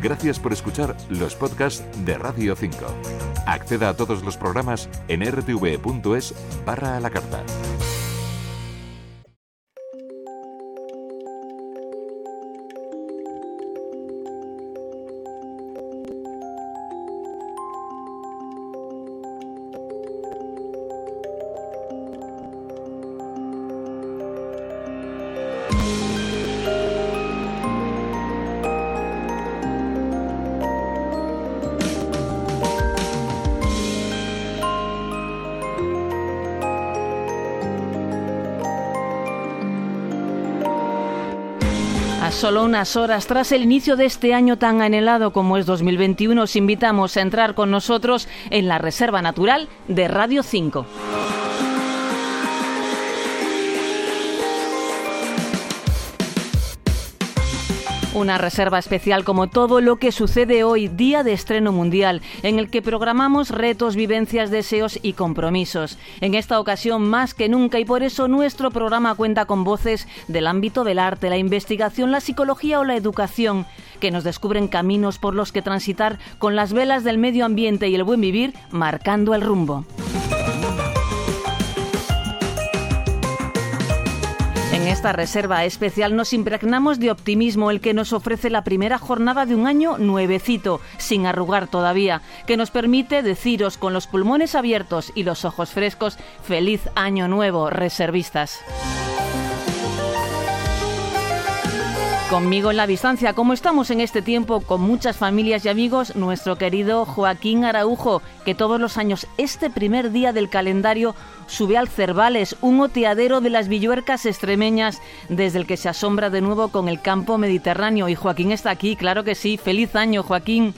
Gracias por escuchar los podcasts de Radio 5. Acceda a todos los programas en rtv.es barra a la carta. Unas horas tras el inicio de este año tan anhelado como es 2021, os invitamos a entrar con nosotros en la Reserva Natural de Radio 5. Una reserva especial como todo lo que sucede hoy, día de estreno mundial, en el que programamos retos, vivencias, deseos y compromisos. En esta ocasión más que nunca y por eso nuestro programa cuenta con voces del ámbito del arte, la investigación, la psicología o la educación que nos descubren caminos por los que transitar con las velas del medio ambiente y el buen vivir marcando el rumbo. Esta reserva especial nos impregnamos de optimismo, el que nos ofrece la primera jornada de un año nuevecito, sin arrugar todavía, que nos permite deciros con los pulmones abiertos y los ojos frescos, feliz año nuevo, reservistas. Conmigo en la distancia, como estamos en este tiempo con muchas familias y amigos, nuestro querido Joaquín Araujo, que todos los años, este primer día del calendario, sube al Cervales, un oteadero de las villuercas extremeñas, desde el que se asombra de nuevo con el campo mediterráneo. Y Joaquín está aquí, claro que sí. Feliz año, Joaquín.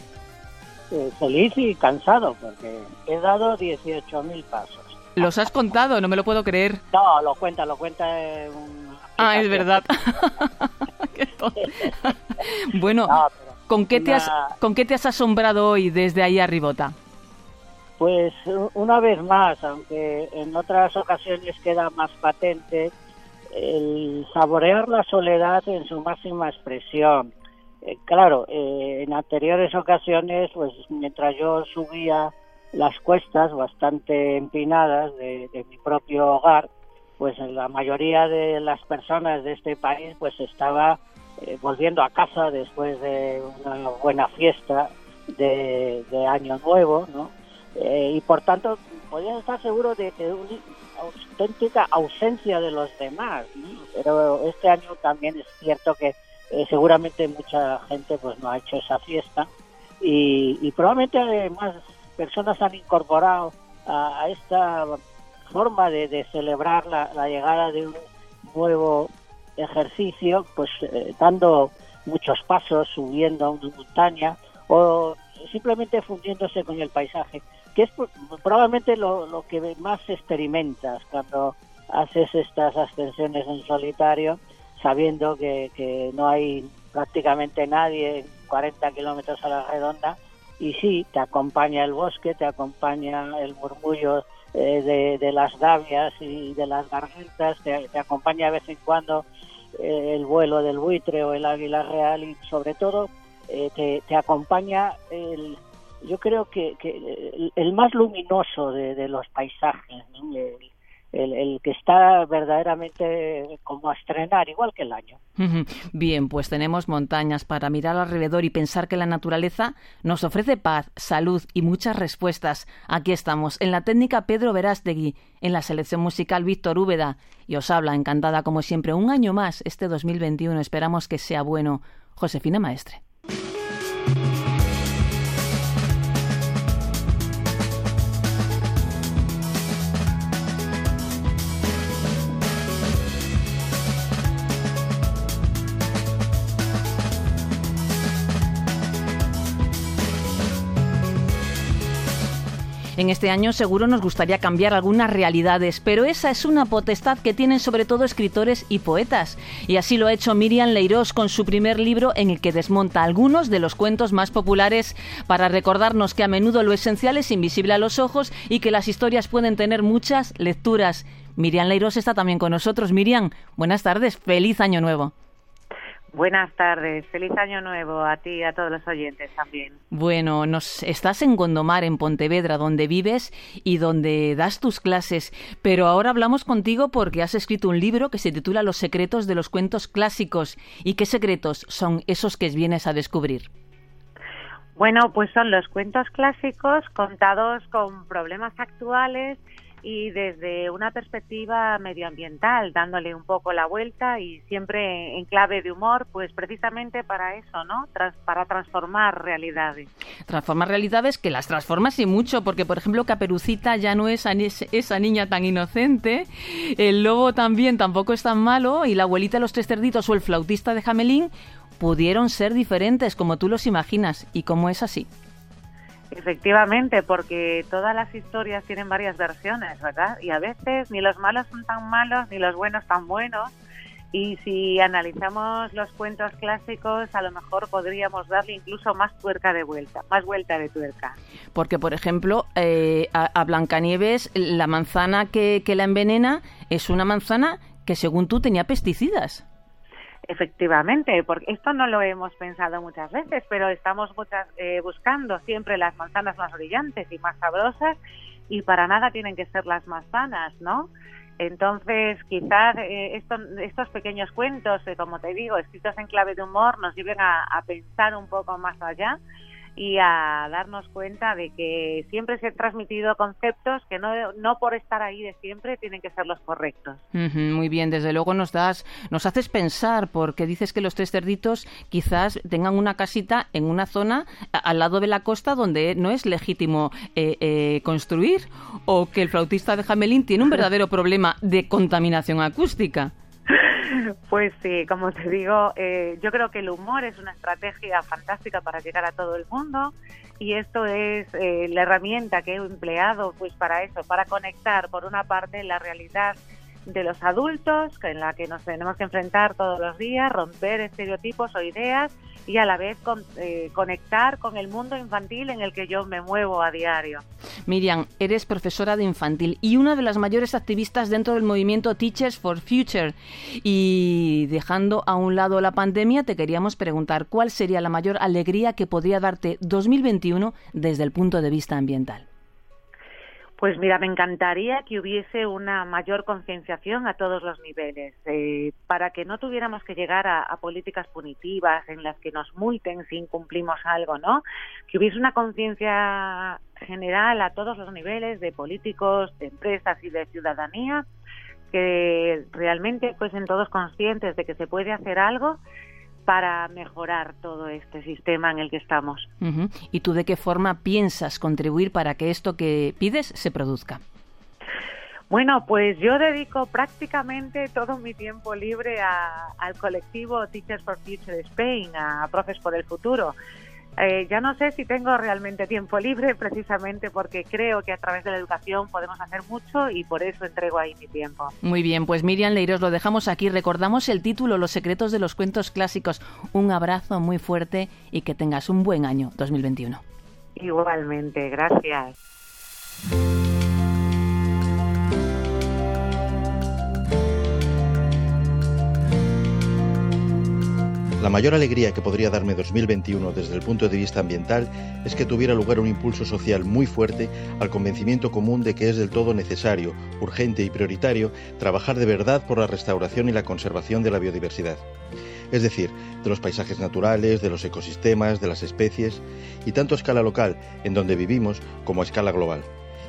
Eh, feliz y cansado, porque he dado 18.000 pasos. ¿Los has contado? No me lo puedo creer. No, lo cuenta, lo cuenta un Ah, es verdad. bueno, ¿con, qué te has, ¿con qué te has asombrado hoy desde ahí arribota? Pues una vez más, aunque en otras ocasiones queda más patente, el saborear la soledad en su máxima expresión. Eh, claro, eh, en anteriores ocasiones, pues mientras yo subía las cuestas bastante empinadas de mi propio hogar, pues la mayoría de las personas de este país pues estaba eh, volviendo a casa después de una buena fiesta de, año nuevo, ¿no? Eh, y por tanto podían estar seguros de, que una auténtica ausencia de los demás, pero este año también es cierto que eh, seguramente mucha gente pues no ha hecho esa fiesta y, y probablemente más personas han incorporado a esta forma de, celebrar la, llegada de un nuevo ejercicio, pues eh, dando muchos pasos, subiendo a una montaña o simplemente fundiéndose con el paisaje, que es probablemente lo, que más experimentas cuando haces estas ascensiones en solitario, sabiendo que, que no hay prácticamente nadie en 40 kilómetros a la redonda y sí, te acompaña el bosque, te acompaña el murmullo eh, de, las gavias y de las gargantas, te, acompaña de vez en cuando eh, el vuelo del buitre o el águila real y sobre todo eh, te, acompaña el, yo creo que, el, más luminoso de, los paisajes, el, que está verdaderamente como a estrenar, igual que el año. Bien, pues tenemos montañas para mirar alrededor y pensar que la naturaleza nos ofrece paz, salud y muchas respuestas. Aquí estamos, en la técnica Pedro Verástegui, en la selección musical Víctor Úbeda, y os habla encantada como siempre un año más este 2021. Esperamos que sea bueno. Josefina Maestre. En este año seguro nos gustaría cambiar algunas realidades, pero esa es una potestad que tienen sobre todo escritores y poetas. Y así lo ha hecho Miriam Leirós con su primer libro en el que desmonta algunos de los cuentos más populares para recordarnos que a menudo lo esencial es invisible a los ojos y que las historias pueden tener muchas lecturas. Miriam Leirós está también con nosotros. Miriam, buenas tardes, feliz año nuevo. Buenas tardes, feliz año nuevo a ti y a todos los oyentes también. Bueno, nos estás en Gondomar, en Pontevedra, donde vives y donde das tus clases, pero ahora hablamos contigo porque has escrito un libro que se titula Los secretos de los cuentos clásicos. ¿Y qué secretos son esos que vienes a descubrir? Bueno, pues son los cuentos clásicos contados con problemas actuales y desde una perspectiva medioambiental, dándole un poco la vuelta y siempre en clave de humor, pues precisamente para eso, ¿no? para transformar realidades. Transformar realidades que las transformas y mucho, porque por ejemplo Caperucita ya no es esa niña tan inocente, el lobo también tampoco es tan malo y la abuelita de los tres cerditos o el flautista de Jamelín pudieron ser diferentes como tú los imaginas y como es así. Efectivamente, porque todas las historias tienen varias versiones, ¿verdad? Y a veces ni los malos son tan malos ni los buenos tan buenos. Y si analizamos los cuentos clásicos, a lo mejor podríamos darle incluso más tuerca de vuelta, más vuelta de tuerca. Porque, por ejemplo, eh, a, Blancanieves, la manzana que, que la envenena es una manzana que, según tú, tenía pesticidas. Efectivamente, porque esto no lo hemos pensado muchas veces, pero estamos muchas, eh, buscando siempre las manzanas más brillantes y más sabrosas y para nada tienen que ser las más sanas, ¿no? Entonces, quizás eh, estos pequeños cuentos, eh, como te digo, escritos en clave de humor, nos lleven a pensar un poco más allá y a darnos cuenta de que siempre se han transmitido conceptos que no, no por estar ahí de siempre tienen que ser los correctos. muy bien, desde luego nos das, nos haces pensar porque dices que los tres cerditos quizás tengan una casita en una zona al lado de la costa donde no es legítimo eh, eh, construir o que el flautista de Jamelín tiene un verdadero problema de contaminación acústica. Pues sí, como te digo, eh, yo creo que el humor es una estrategia fantástica para llegar a todo el mundo y esto es eh, la herramienta que he empleado pues para eso, para conectar por una parte la realidad de los adultos en la que nos tenemos que enfrentar todos los días, romper estereotipos o ideas y a la vez eh, conectar con el mundo infantil en el que yo me muevo a diario. Miriam, eres profesora de infantil y una de las mayores activistas dentro del movimiento Teachers for Future. Y dejando a un lado la pandemia, te queríamos preguntar cuál sería la mayor alegría que podría darte 2021 desde el punto de vista ambiental. Pues mira, me encantaría que hubiese una mayor concienciación a todos los niveles, eh, para que no tuviéramos que llegar a, políticas punitivas en las que nos multen si incumplimos algo, ¿no? Que hubiese una conciencia general a todos los niveles de políticos, de empresas y de ciudadanía, que realmente fuesen todos conscientes de que se puede hacer algo para mejorar todo este sistema en el que estamos. ¿Y tú de qué forma piensas contribuir para que esto que pides se produzca? Bueno, pues yo dedico prácticamente todo mi tiempo libre al colectivo Teachers for Future Spain, a Profes por el Futuro. Eh, ya no sé si tengo realmente tiempo libre, precisamente porque creo que a través de la educación podemos hacer mucho y por eso entrego ahí mi tiempo. Muy bien, pues Miriam Leiros, lo dejamos aquí. Recordamos el título, Los secretos de los cuentos clásicos. Un abrazo muy fuerte y que tengas un buen año 2021. Igualmente, gracias. La mayor alegría que podría darme 2021 desde el punto de vista ambiental es que tuviera lugar un impulso social muy fuerte al convencimiento común de que es del todo necesario, urgente y prioritario trabajar de verdad por la restauración y la conservación de la biodiversidad. Es decir, de los paisajes naturales, de los ecosistemas, de las especies, y tanto a escala local, en donde vivimos, como a escala global.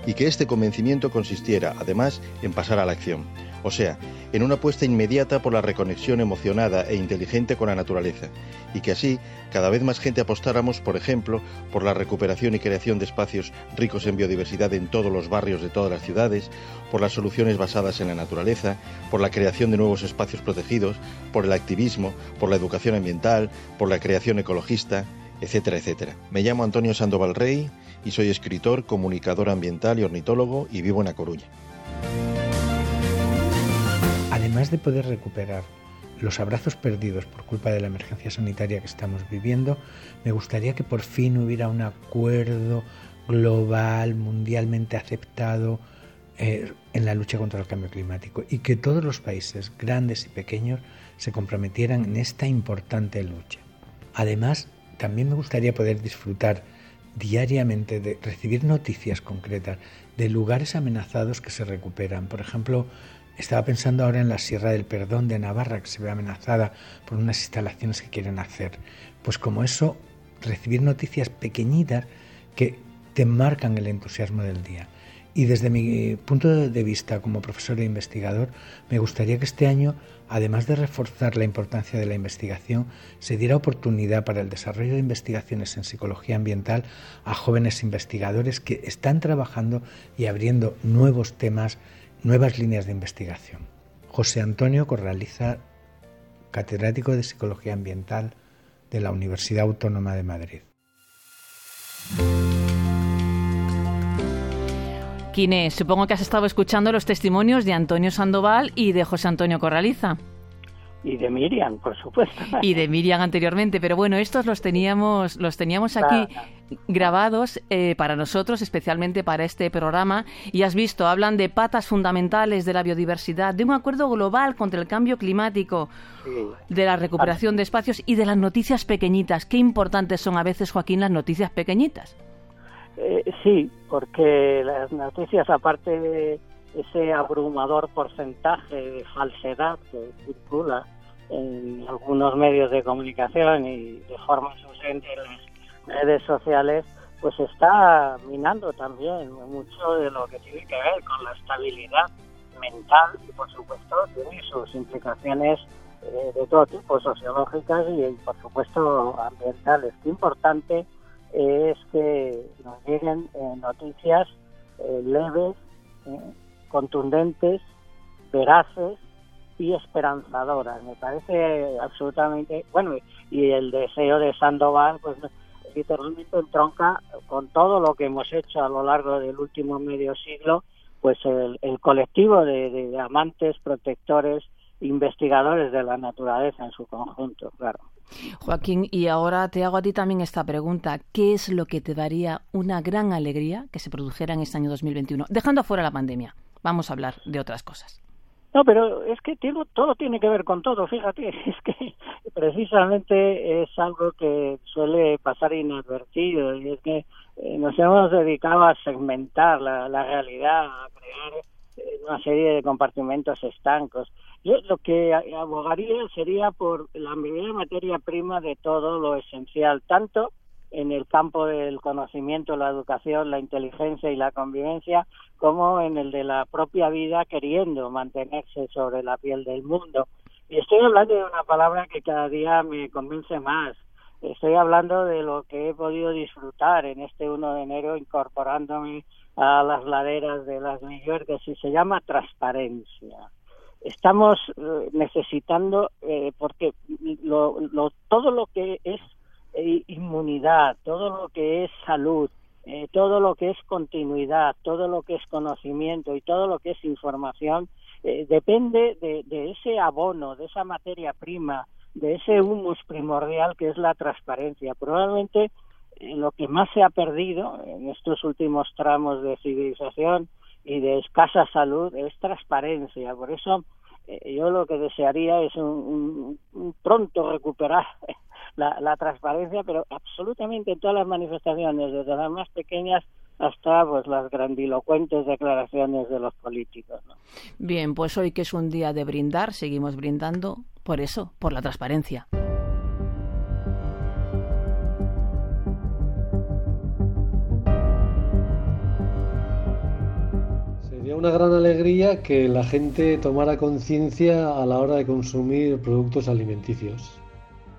Y que este convencimiento consistiera, además, en pasar a la acción o sea, en una apuesta inmediata por la reconexión emocionada e inteligente con la naturaleza, y que así cada vez más gente apostáramos, por ejemplo, por la recuperación y creación de espacios ricos en biodiversidad en todos los barrios de todas las ciudades, por las soluciones basadas en la naturaleza, por la creación de nuevos espacios protegidos, por el activismo, por la educación ambiental, por la creación ecologista, etcétera, etcétera. Me llamo Antonio Sandoval Rey y soy escritor, comunicador ambiental y ornitólogo y vivo en A Coruña. Además de poder recuperar los abrazos perdidos por culpa de la emergencia sanitaria que estamos viviendo, me gustaría que por fin hubiera un acuerdo global, mundialmente aceptado, eh, en la lucha contra el cambio climático y que todos los países, grandes y pequeños, se comprometieran en esta importante lucha. Además, también me gustaría poder disfrutar diariamente de recibir noticias concretas de lugares amenazados que se recuperan. Por ejemplo, estaba pensando ahora en la Sierra del Perdón de Navarra, que se ve amenazada por unas instalaciones que quieren hacer. Pues como eso, recibir noticias pequeñitas que te marcan el entusiasmo del día. Y desde mi punto de vista como profesor e investigador, me gustaría que este año, además de reforzar la importancia de la investigación, se diera oportunidad para el desarrollo de investigaciones en psicología ambiental a jóvenes investigadores que están trabajando y abriendo nuevos temas, nuevas líneas de investigación. José Antonio Corraliza, catedrático de Psicología Ambiental de la Universidad Autónoma de Madrid. Quines, supongo que has estado escuchando los testimonios de Antonio Sandoval y de José Antonio Corraliza. Y de Miriam, por supuesto. Y de Miriam anteriormente, pero bueno, estos los teníamos, los teníamos aquí grabados eh, para nosotros, especialmente para este programa. Y has visto, hablan de patas fundamentales de la biodiversidad, de un acuerdo global contra el cambio climático, de la recuperación de espacios y de las noticias pequeñitas. Qué importantes son a veces, Joaquín, las noticias pequeñitas. Eh, sí, porque las noticias, aparte de ese abrumador porcentaje de falsedad que circula en algunos medios de comunicación y de forma ausente en las redes sociales, pues está minando también mucho de lo que tiene que ver con la estabilidad mental y por supuesto tiene sus implicaciones eh, de todo tipo, sociológicas y por supuesto ambientales. Qué importante es que nos lleguen eh, noticias eh, leves, eh, contundentes, veraces y esperanzadoras. Me parece absolutamente bueno y el deseo de Sandoval, pues literalmente entronca con todo lo que hemos hecho a lo largo del último medio siglo, pues el, colectivo de amantes, protectores, investigadores de la naturaleza en su conjunto, claro. Joaquín, y ahora te hago a ti también esta pregunta. ¿Qué es lo que te daría una gran alegría que se produjera en este año 2021? Dejando afuera la pandemia, vamos a hablar de otras cosas. No, pero es que todo tiene que ver con todo, fíjate, es que precisamente es algo que suele pasar inadvertido y es que eh, nos hemos dedicado a segmentar la, la realidad, a crear una serie de compartimentos estancos. Yo lo que abogaría sería por la mayor materia prima de todo lo esencial, tanto en el campo del conocimiento, la educación, la inteligencia y la convivencia, como en el de la propia vida queriendo mantenerse sobre la piel del mundo. Y estoy hablando de una palabra que cada día me convence más. Estoy hablando de lo que he podido disfrutar en este 1 de enero incorporándome a las laderas de las New York y se llama transparencia. Estamos eh, necesitando, eh, porque lo, todo lo que es eh, inmunidad, todo lo que es salud, todo lo que es continuidad, todo lo que es conocimiento y todo lo que es información, depende de, de ese abono, de esa materia prima, de ese humus primordial que es la transparencia. Probablemente lo que más se ha perdido en estos últimos tramos de civilización y de escasa salud es transparencia. Por eso eh, yo lo que desearía es un, pronto recuperar la, transparencia, pero absolutamente en todas las manifestaciones, desde las más pequeñas hasta pues las grandilocuentes declaraciones de los políticos. Bien, pues hoy que es un día de brindar, seguimos brindando por eso, por la transparencia. una gran alegría que la gente tomara conciencia a la hora de consumir productos alimenticios.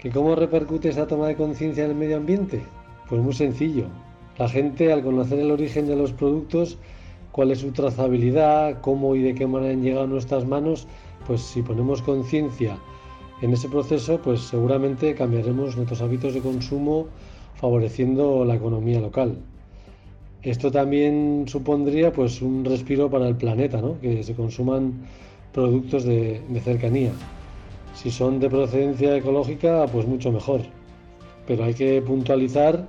¿Que ¿Cómo repercute esa toma de conciencia en el medio ambiente? Pues muy sencillo. La gente al conocer el origen de los productos, cuál es su trazabilidad, cómo y de qué manera han llegado a nuestras manos, pues si ponemos conciencia en ese proceso, pues seguramente cambiaremos nuestros hábitos de consumo favoreciendo la economía local. Esto también supondría pues un respiro para el planeta, ¿no? que se consuman productos de, cercanía. Si son de procedencia ecológica, pues mucho mejor. Pero hay que puntualizar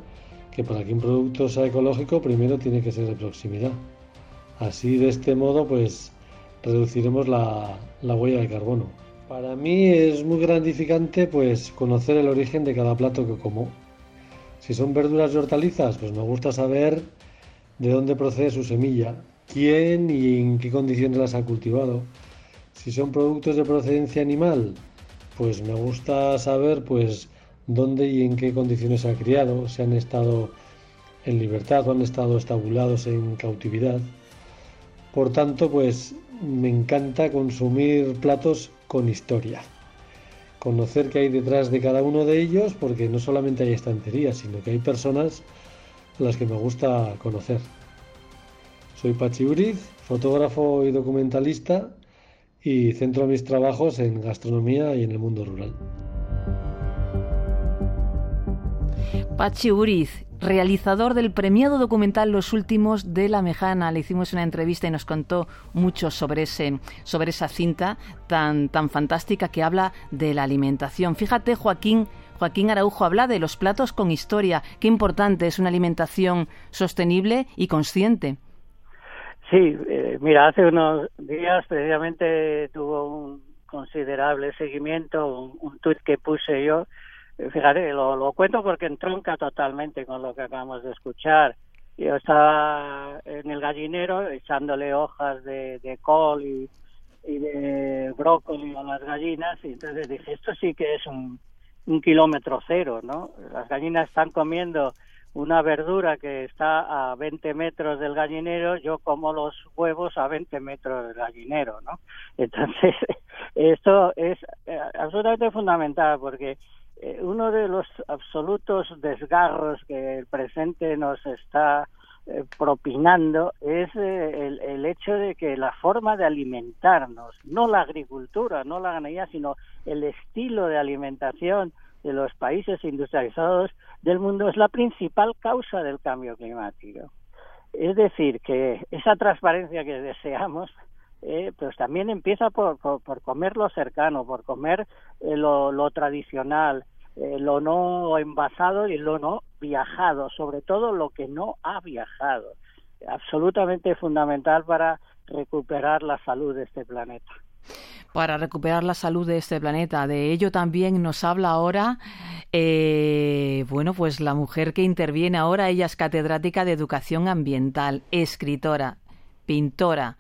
que para que un producto sea ecológico, primero tiene que ser de proximidad. Así de este modo pues reduciremos la, la huella de carbono. Para mí es muy gratificante pues conocer el origen de cada plato que como. Si son verduras y hortalizas, pues me gusta saber de dónde procede su semilla, quién y en qué condiciones las ha cultivado. Si son productos de procedencia animal, pues me gusta saber pues dónde y en qué condiciones se ha criado, si han estado en libertad o han estado estabulados en cautividad. Por tanto, pues me encanta consumir platos con historia. Conocer qué hay detrás de cada uno de ellos, porque no solamente hay estanterías, sino que hay personas las que me gusta conocer. Soy Pachi Uriz, fotógrafo y documentalista, y centro mis trabajos en gastronomía y en el mundo rural. Pachi Uriz, realizador del premiado documental Los Últimos de la Mejana. Le hicimos una entrevista y nos contó mucho sobre, ese, sobre esa cinta tan, tan fantástica que habla de la alimentación. Fíjate, Joaquín, Joaquín Araujo habla de los platos con historia. Qué importante es una alimentación sostenible y consciente. Sí, eh, mira, hace unos días precisamente tuvo un considerable seguimiento, un, un tuit que puse yo, eh, fíjate, lo, cuento porque entronca totalmente con lo que acabamos de escuchar. Yo estaba en el gallinero echándole hojas de, col y, y de brócoli a las gallinas y entonces dije, esto sí que es un, un kilómetro cero, ¿no? Las gallinas están comiendo una verdura que está a 20 metros del gallinero, yo como los huevos a 20 metros del gallinero, ¿no? Entonces, esto es eh, absolutamente fundamental porque eh, uno de los absolutos desgarros que el presente nos está eh, propinando es el, el, hecho de que la forma de alimentarnos, no la agricultura, no la ganadería, sino el estilo de alimentación de los países industrializados del mundo es la principal causa del cambio climático. Es decir, que esa transparencia que deseamos, eh, pues también empieza por, por, comer lo cercano, por comer eh, lo, lo, tradicional, eh, lo no envasado y lo no viajado, sobre todo lo que no ha viajado. Absolutamente fundamental para recuperar la salud de este planeta para recuperar la salud de este planeta. De ello también nos habla ahora, eh, bueno, pues la mujer que interviene ahora, ella es catedrática de educación ambiental, escritora, pintora,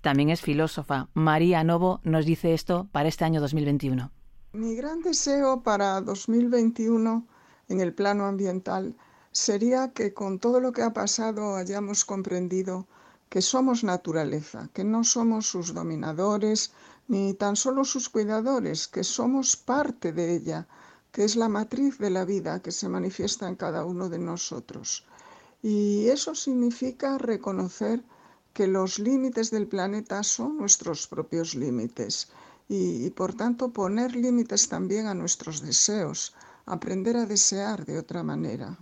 también es filósofa. María Novo nos dice esto para este año 2021. Mi gran deseo para 2021 en el plano ambiental sería que con todo lo que ha pasado hayamos comprendido que somos naturaleza, que no somos sus dominadores, ni tan solo sus cuidadores, que somos parte de ella, que es la matriz de la vida que se manifiesta en cada uno de nosotros. Y eso significa reconocer que los límites del planeta son nuestros propios límites y, y, por tanto poner límites también a nuestros deseos, aprender a desear de otra manera.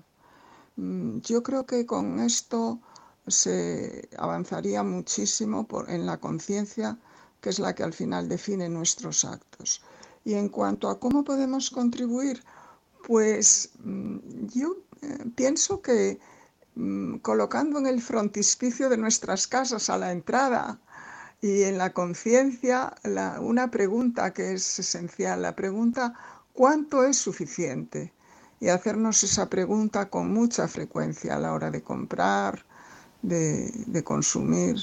Mm, yo creo que con esto se avanzaría muchísimo en la conciencia que es la que al final define nuestros actos. Y en cuanto a cómo podemos contribuir, pues mm, yo eh, pienso que mm, colocando en el frontispicio de nuestras casas a la entrada y en la conciencia una pregunta que es esencial, la pregunta ¿cuánto es suficiente? Y hacernos esa pregunta con mucha frecuencia a la hora de comprar, de, consumir.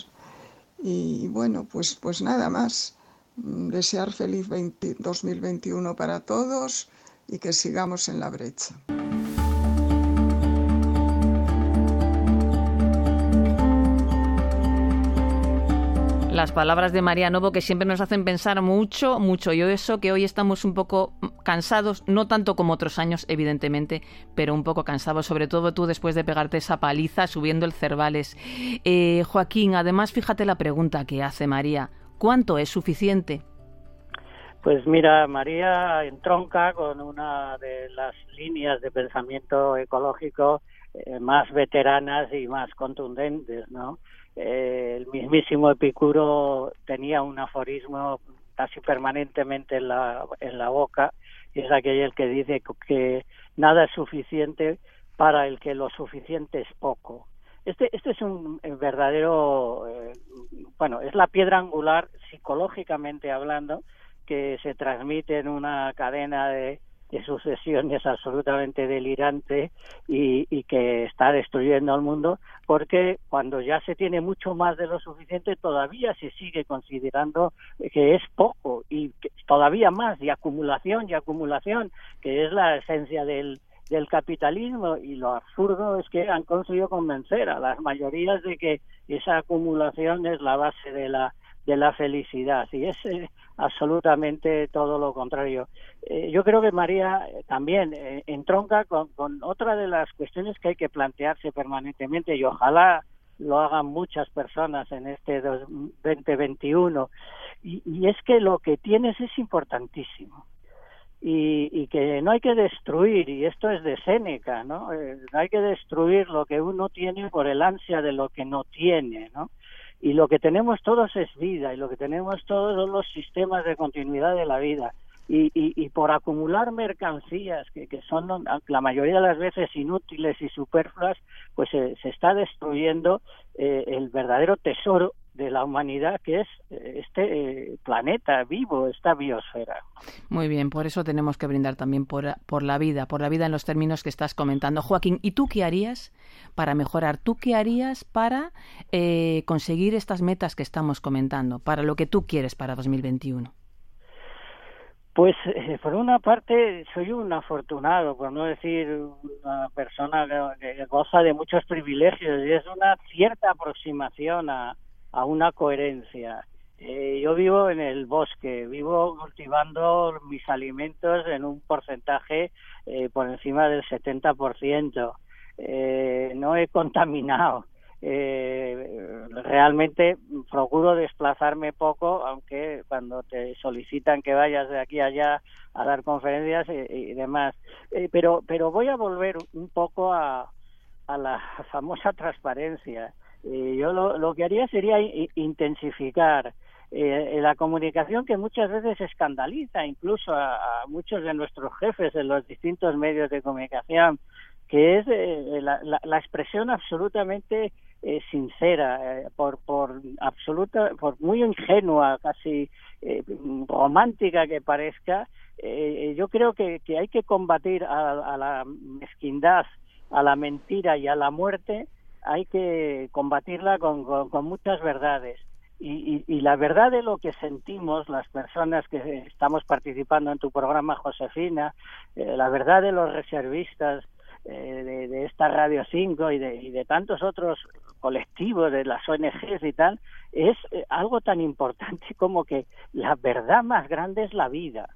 Y bueno, pues, pues nada más. Mm, desear feliz 20, 2021 para todos y que sigamos en la brecha. Las palabras de María Novo que siempre nos hacen pensar mucho, mucho. Yo eso que hoy estamos un poco cansados, no tanto como otros años, evidentemente, pero un poco cansados, sobre todo tú después de pegarte esa paliza subiendo el Cervales. Eh, Joaquín, además, fíjate la pregunta que hace María. ¿Cuánto es suficiente? Pues mira, María entronca con una de las líneas de pensamiento ecológico eh, más veteranas y más contundentes, ¿no? Eh, el mismísimo Epicuro tenía un aforismo casi permanentemente en la, en la boca, y es aquel que dice que nada es suficiente para el que lo suficiente es poco. este, este es un verdadero, eh, bueno, es la piedra angular psicológicamente hablando que se transmite en una cadena de, de sucesiones absolutamente delirante y, que está destruyendo al mundo, porque cuando ya se tiene mucho más de lo suficiente, todavía se sigue considerando que es poco y que todavía más, y acumulación y acumulación, que es la esencia del, del capitalismo. Y lo absurdo es que han conseguido convencer a las mayorías de que esa acumulación es la base de la de la felicidad. Y es eh, absolutamente todo lo contrario. Eh, yo creo que María eh, también entronca con, otra de las cuestiones que hay que plantearse permanentemente y ojalá lo hagan muchas personas en este 2021 y, y es que lo que tienes es importantísimo. Y, y, que no hay que destruir, y esto es de Séneca, ¿no? no hay que destruir lo que uno tiene por el ansia de lo que no tiene, ¿no? Y lo que tenemos todos es vida y lo que tenemos todos son los sistemas de continuidad de la vida. Y, y, y por acumular mercancías que, que, son la mayoría de las veces inútiles y superfluas pues se, se está destruyendo eh, el verdadero tesoro de la humanidad que es eh, este eh, planeta vivo, esta biosfera. Muy bien, por eso tenemos que brindar también por, por la vida, por la vida en los términos que estás comentando. Joaquín, ¿y tú qué harías para mejorar? ¿Tú qué harías para eh, conseguir estas metas que estamos comentando, para lo que tú quieres para 2021? Pues eh, por una parte soy un afortunado, por no decir una persona que, que goza de muchos privilegios y es una cierta aproximación a, a una coherencia. Eh, yo vivo en el bosque, vivo cultivando mis alimentos en un porcentaje eh, por encima del 70%. Eh, no he contaminado. Eh, realmente procuro desplazarme poco, aunque cuando te solicitan que vayas de aquí a allá a dar conferencias y, y demás. Eh, pero, pero voy a volver un poco a, a la famosa transparencia eh, yo lo, lo, que haría sería intensificar eh, la comunicación que muchas veces escandaliza incluso a, muchos de nuestros jefes en los distintos medios de comunicación, que es eh, la, la, la, expresión absolutamente eh, sincera, eh, por, por absoluta, por muy ingenua, casi eh, romántica que parezca, yo creo que, que, hay que combatir a, a la mezquindad, a la mentira y a la muerte hay que combatirla con, con, con muchas verdades. Y, y, la verdad de lo que sentimos las personas que estamos participando en tu programa, Josefina, eh, la verdad de los reservistas eh, de, de, esta Radio 5 y de, y de, tantos otros colectivos de las ONGs y tal, es eh, algo tan importante como que la verdad más grande es la vida.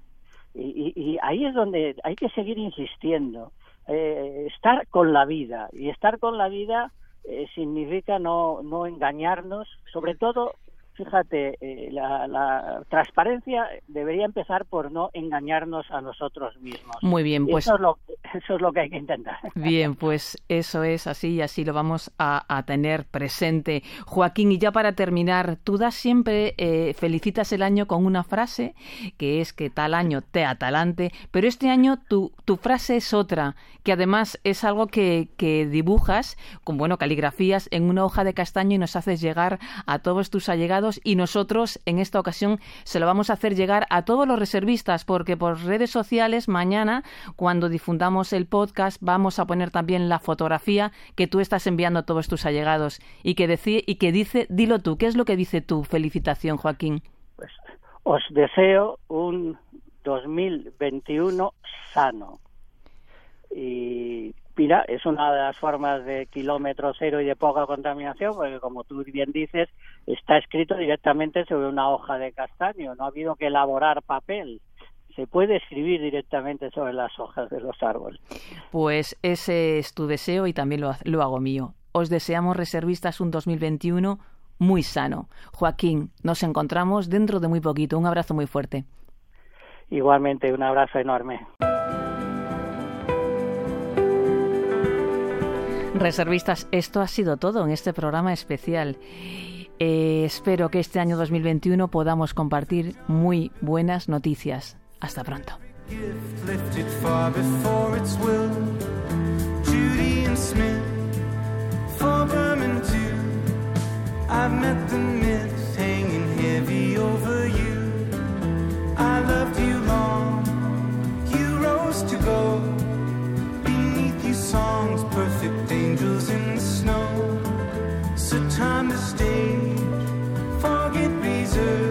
Y, y ahí es donde hay que seguir insistiendo, eh, estar con la vida. Y estar con la vida eh, significa no, no engañarnos, sobre todo fíjate, eh, la, la, transparencia debería empezar por no engañarnos a nosotros mismos. Muy bien, pues. Eso es lo, eso es lo que hay que intentar. Bien, pues eso es así y así lo vamos a, a tener presente. Joaquín, y ya para terminar, tú das siempre, eh, felicitas el año con una frase que es que tal año te atalante, pero este año tu, tu frase es otra, que además es algo que, que dibujas con, bueno, caligrafías en una hoja de castaño y nos haces llegar a todos tus allegados y nosotros en esta ocasión se lo vamos a hacer llegar a todos los reservistas porque por redes sociales mañana cuando difundamos el podcast vamos a poner también la fotografía que tú estás enviando a todos tus allegados y que, deci y que dice, dilo tú, ¿qué es lo que dice tu felicitación, Joaquín? Pues os deseo un 2021 sano y es una de las formas de kilómetro cero y de poca contaminación, porque como tú bien dices, está escrito directamente sobre una hoja de castaño, no ha habido que elaborar papel. Se puede escribir directamente sobre las hojas de los árboles. Pues ese es tu deseo y también lo, lo hago mío. Os deseamos reservistas un 2021 muy sano. Joaquín, nos encontramos dentro de muy poquito. Un abrazo muy fuerte. Igualmente, un abrazo enorme. Reservistas, esto ha sido todo en este programa especial. Eh, espero que este año 2021 podamos compartir muy buenas noticias. Hasta pronto. songs perfect angels in the snow. So time to stay, forget reserves.